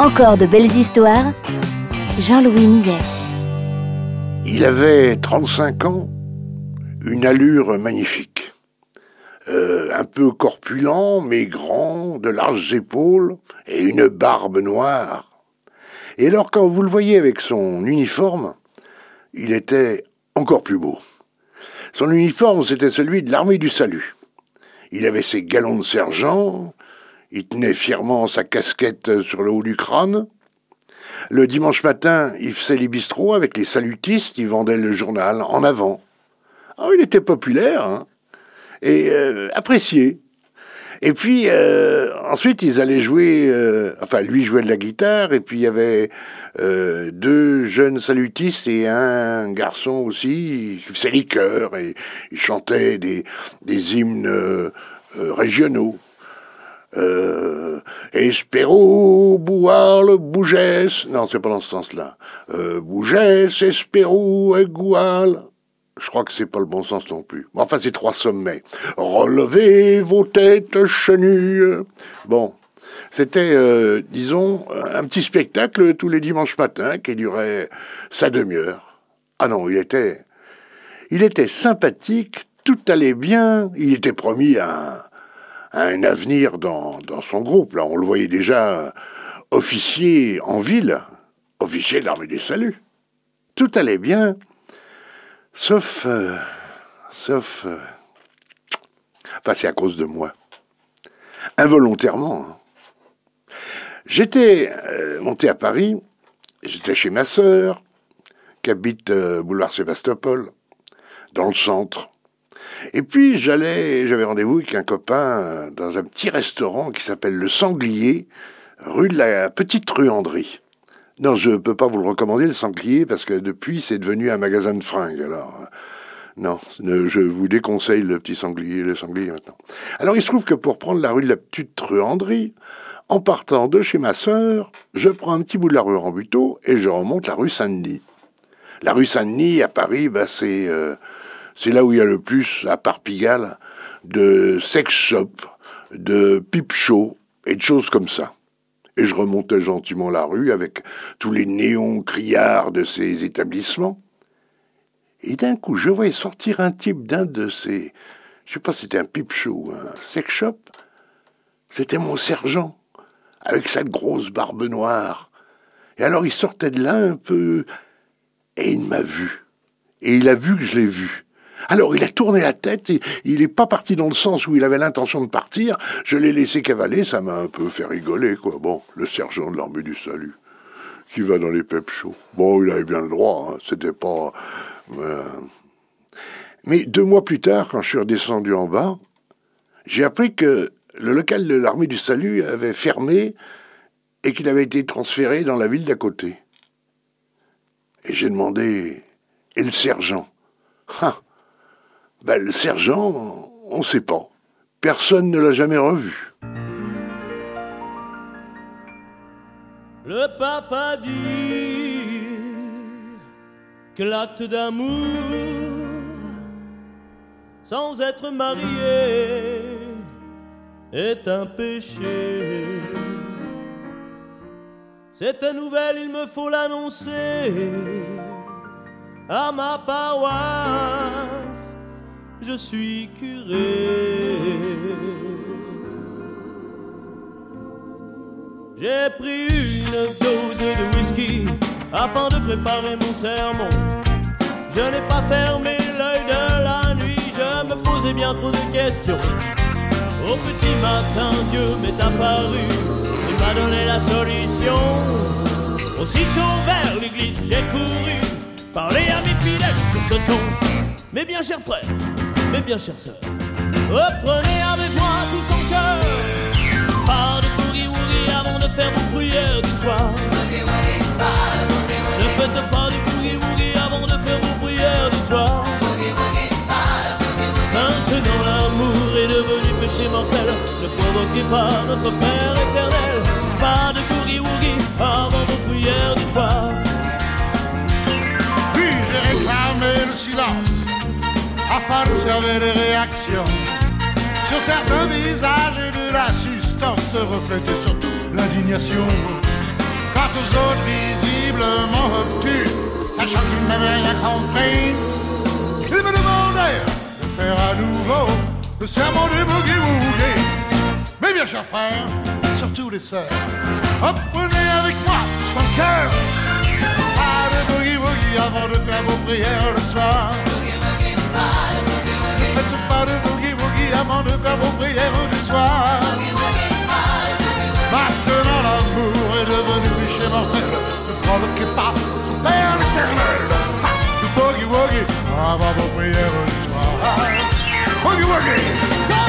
Encore de belles histoires. Jean-Louis Millet. Il avait 35 ans, une allure magnifique. Euh, un peu corpulent, mais grand, de larges épaules et une barbe noire. Et alors quand vous le voyez avec son uniforme, il était encore plus beau. Son uniforme, c'était celui de l'armée du salut. Il avait ses galons de sergent, il tenait fièrement sa casquette sur le haut du crâne. Le dimanche matin, il faisait les bistrots avec les salutistes, il vendait le journal en avant. Ah, il était populaire hein, et euh, apprécié. Et puis euh, ensuite, ils allaient jouer. Euh, enfin, lui jouait de la guitare, et puis il y avait deux jeunes salutistes et un garçon aussi qui faisait les et il chantait des, des hymnes régionaux. Euh, Espérou, Boual, Bougès. Non, c'est pas dans ce sens-là. Euh, Bougès, Espérou et Goual. Je crois que c'est pas le bon sens non plus. Enfin, c'est trois sommets. Relevez vos têtes chenues. Bon. C'était, euh, disons, un petit spectacle tous les dimanches matins qui durait sa demi-heure. Ah non, il était, il était sympathique, tout allait bien, il était promis à avenir dans, dans son groupe. Là, on le voyait déjà officier en ville, officier de l'armée du salut. Tout allait bien, sauf... Euh, sauf... Euh, enfin, c'est à cause de moi. Involontairement. Hein. J'étais euh, monté à Paris, j'étais chez ma sœur, qui habite boulevard Sébastopol, dans le centre. Et puis j'allais, j'avais rendez-vous avec un copain dans un petit restaurant qui s'appelle Le Sanglier, rue de la Petite Truanderie. Non, je ne peux pas vous le recommander, le Sanglier, parce que depuis, c'est devenu un magasin de fringues. Alors, euh, non, je vous déconseille le petit sanglier, le sanglier maintenant. Alors, il se trouve que pour prendre la rue de la Petite Truanderie, en partant de chez ma sœur, je prends un petit bout de la rue Rambuteau et je remonte la rue Saint-Denis. La rue Saint-Denis, à Paris, bah, c'est... Euh, c'est là où il y a le plus, à part Pigalle, de sex shop, de pipe show et de choses comme ça. Et je remontais gentiment la rue avec tous les néons criards de ces établissements. Et d'un coup, je voyais sortir un type d'un de ces. Je sais pas si c'était un pipe show, un sex shop. C'était mon sergent, avec cette grosse barbe noire. Et alors il sortait de là un peu. Et il m'a vu. Et il a vu que je l'ai vu. Alors il a tourné la tête, il n'est pas parti dans le sens où il avait l'intention de partir, je l'ai laissé cavaler, ça m'a un peu fait rigoler, quoi. Bon, le sergent de l'armée du salut, qui va dans les pep shows. Bon, il avait bien le droit, hein. c'était pas... Euh. Mais deux mois plus tard, quand je suis redescendu en bas, j'ai appris que le local de l'armée du salut avait fermé et qu'il avait été transféré dans la ville d'à côté. Et j'ai demandé, et le sergent? Ah, ben, le sergent, on ne sait pas. Personne ne l'a jamais revu. Le papa dit que l'acte d'amour sans être marié est un péché. Cette nouvelle, il me faut l'annoncer à ma paroisse je suis curé. J'ai pris une dose de whisky afin de préparer mon sermon. Je n'ai pas fermé l'œil de la nuit, je me posais bien trop de questions. Au petit matin, Dieu m'est apparu, il m'a donné la solution. Aussitôt vers l'église, j'ai couru, parler à mes fidèles sur ce ton. Mais bien, cher frère, mes bien chères sœurs. Reprenez avec moi tout son cœur. Pas de boogie woogie avant de faire vos prières du soir. Ne faites pas de boogie woogie avant de faire vos prières du soir. Maintenant l'amour est devenu péché mortel. Ne provoquez pas notre Père éternel. Pas de boogie woogie avant vos prières du soir. Puis-je réclamer le silence? Afin d'observer les réactions sur certains visages et de l'assistance se reflétait surtout l'indignation. Quant aux autres visiblement obtus, sachant qu'ils n'avaient rien compris, ils me demandèrent de faire à nouveau le serment du boogie-woogie. Mais bien, chers frères, surtout les sœurs, apprenez avec moi son cœur. Pas de boogie-woogie avant de faire vos prières le soir. Avant de soir. Maintenant l'amour est devenu péché mortel. Ne provoquez pas votre Père l'éternel. Ah, boogie-woogie avant vos prières du soir. Boogie-woogie.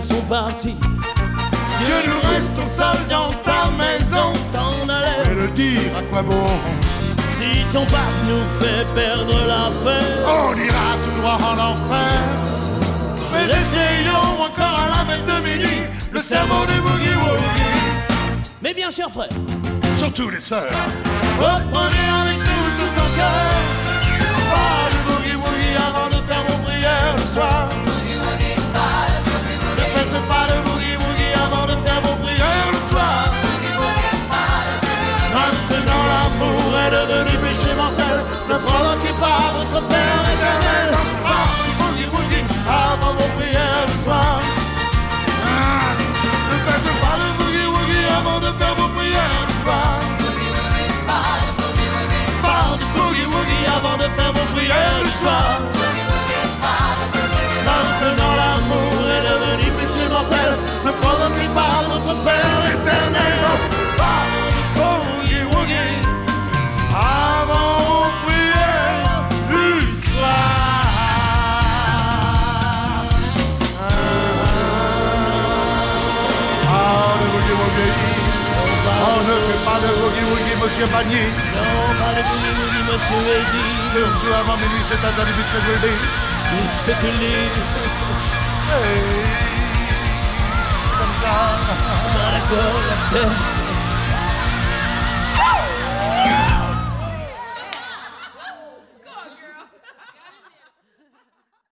Fidèles sont partis. Que nous restons seuls dans ta maison. T'en Et allais. le dire à quoi bon Si ton pape nous fait perdre l'affaire. On ira tout droit en enfer. Mais essayons encore à la messe de midi le serment du boogie woogie. Mais bien, cher frère, Surtout les sœurs. Reprenez avec nous tout son cœur. Pas de boogie woogie avant de faire vos prières le soir. Monsieur Panier. non, pas boogie woogie, monsieur Eddy. Surtout avant minuit, c'est interdit puisque je le dis. Puisque tu Hey, comme ça. dans la cour, j'accepte.